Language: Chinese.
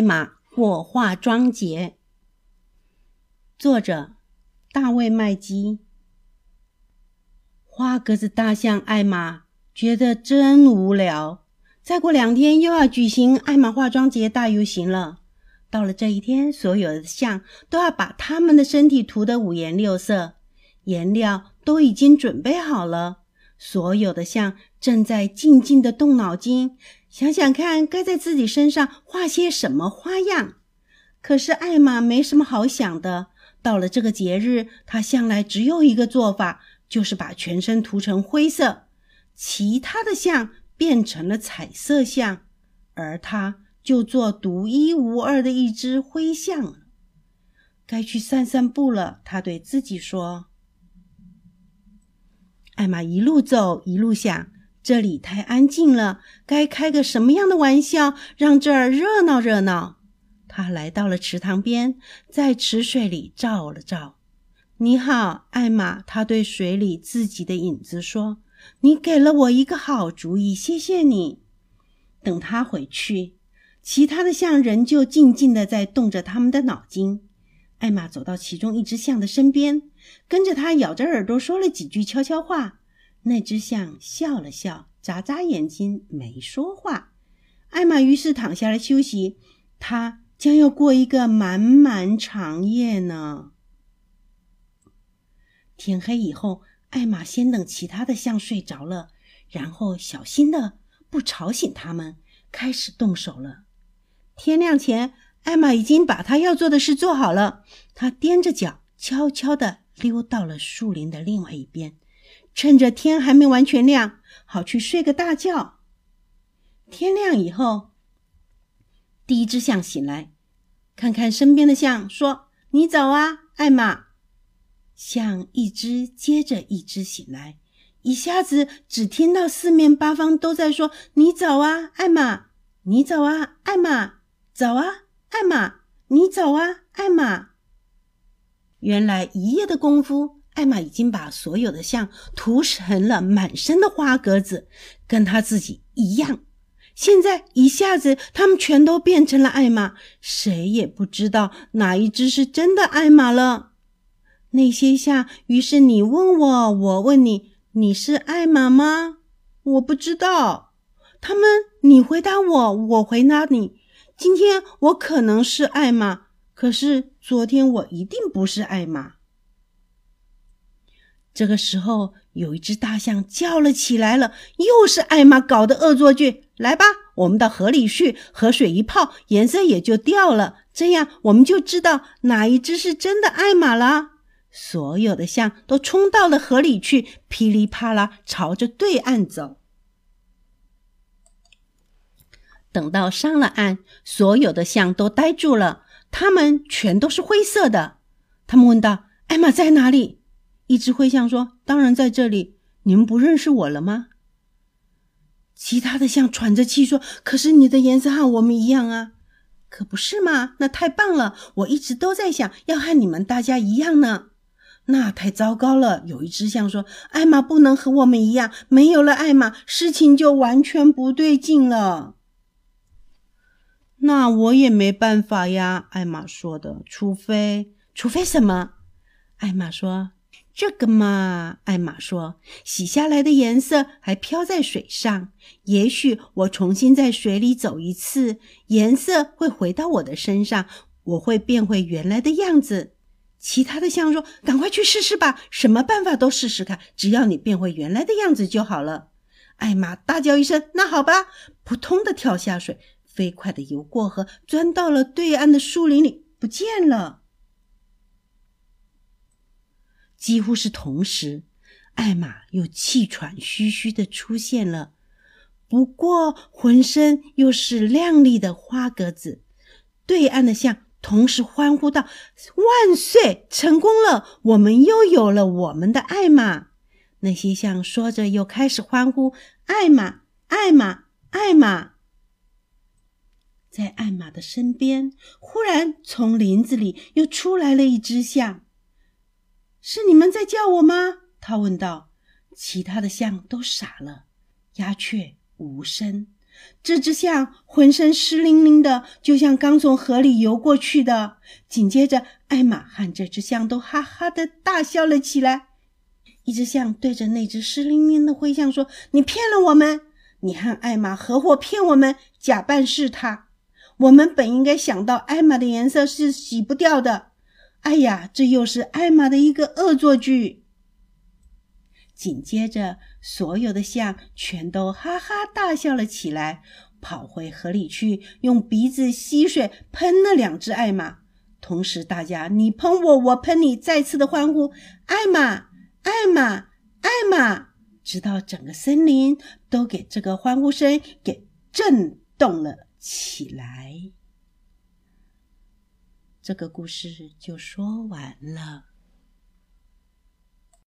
艾玛或化妆节。作者：大卫·麦基。花格子大象艾玛觉得真无聊。再过两天又要举行艾玛化妆节大游行了。到了这一天，所有的象都要把他们的身体涂得五颜六色，颜料都已经准备好了。所有的象正在静静的动脑筋，想想看该在自己身上画些什么花样。可是艾玛没什么好想的。到了这个节日，她向来只有一个做法，就是把全身涂成灰色。其他的象变成了彩色象，而她就做独一无二的一只灰象。该去散散步了，她对自己说。艾玛一路走一路想，这里太安静了，该开个什么样的玩笑，让这儿热闹热闹？他来到了池塘边，在池水里照了照。“你好，艾玛。”他对水里自己的影子说，“你给了我一个好主意，谢谢你。”等他回去，其他的象仍旧静静的在动着他们的脑筋。艾玛走到其中一只象的身边，跟着他咬着耳朵说了几句悄悄话。那只象笑了笑，眨眨眼睛，没说话。艾玛于是躺下来休息。他将要过一个漫漫长夜呢。天黑以后，艾玛先等其他的象睡着了，然后小心的不吵醒他们，开始动手了。天亮前。艾玛已经把她要做的事做好了。她踮着脚，悄悄地溜到了树林的另外一边，趁着天还没完全亮，好去睡个大觉。天亮以后，第一只象醒来，看看身边的象，说：“你早啊，艾玛。”象一只接着一只醒来，一下子只听到四面八方都在说：“你早啊，艾玛！你早啊，艾玛！早啊！”艾玛，你早啊，艾玛！原来一夜的功夫，艾玛已经把所有的象涂成了满身的花格子，跟她自己一样。现在一下子，他们全都变成了艾玛，谁也不知道哪一只是真的艾玛了。那些象，于是你问我，我问你，你是艾玛吗？我不知道。他们，你回答我，我回答你。今天我可能是艾玛，可是昨天我一定不是艾玛。这个时候，有一只大象叫了起来了，又是艾玛搞的恶作剧。来吧，我们到河里去，河水一泡，颜色也就掉了，这样我们就知道哪一只是真的艾玛了。所有的象都冲到了河里去，噼里啪啦朝着对岸走。等到上了岸，所有的象都呆住了，它们全都是灰色的。他们问道：“艾玛在哪里？”一只灰象说：“当然在这里。你们不认识我了吗？”其他的象喘着气说：“可是你的颜色和我们一样啊，可不是吗？那太棒了！我一直都在想要和你们大家一样呢。那太糟糕了。”有一只象说：“艾玛不能和我们一样，没有了艾玛，事情就完全不对劲了。”那我也没办法呀，艾玛说的。除非，除非什么？艾玛说：“这个嘛。”艾玛说：“洗下来的颜色还飘在水上，也许我重新在水里走一次，颜色会回到我的身上，我会变回原来的样子。”其他的象说：“赶快去试试吧，什么办法都试试看，只要你变回原来的样子就好了。”艾玛大叫一声：“那好吧！”扑通的跳下水。飞快的游过河，钻到了对岸的树林里，不见了。几乎是同时，艾玛又气喘吁吁的出现了，不过浑身又是亮丽的花格子。对岸的象同时欢呼道：“万岁！成功了！我们又有了我们的艾玛！”那些象说着，又开始欢呼：“艾玛，艾玛，艾玛！”在艾玛的身边，忽然从林子里又出来了一只象。是你们在叫我吗？他问道。其他的象都傻了。鸦雀无声，这只象浑身湿淋淋的，就像刚从河里游过去的。紧接着，艾玛和这只象都哈哈的大笑了起来。一只象对着那只湿淋淋的灰象说：“你骗了我们！你和艾玛合伙骗我们，假扮是他。我们本应该想到艾玛的颜色是洗不掉的。哎呀，这又是艾玛的一个恶作剧。”紧接着，所有的象全都哈哈大笑了起来，跑回河里去，用鼻子吸水喷了两只艾玛。同时，大家你喷我，我喷你，再次的欢呼：“艾玛，艾玛，艾玛！”直到整个森林都给这个欢呼声给震动了起来。这个故事就说完了。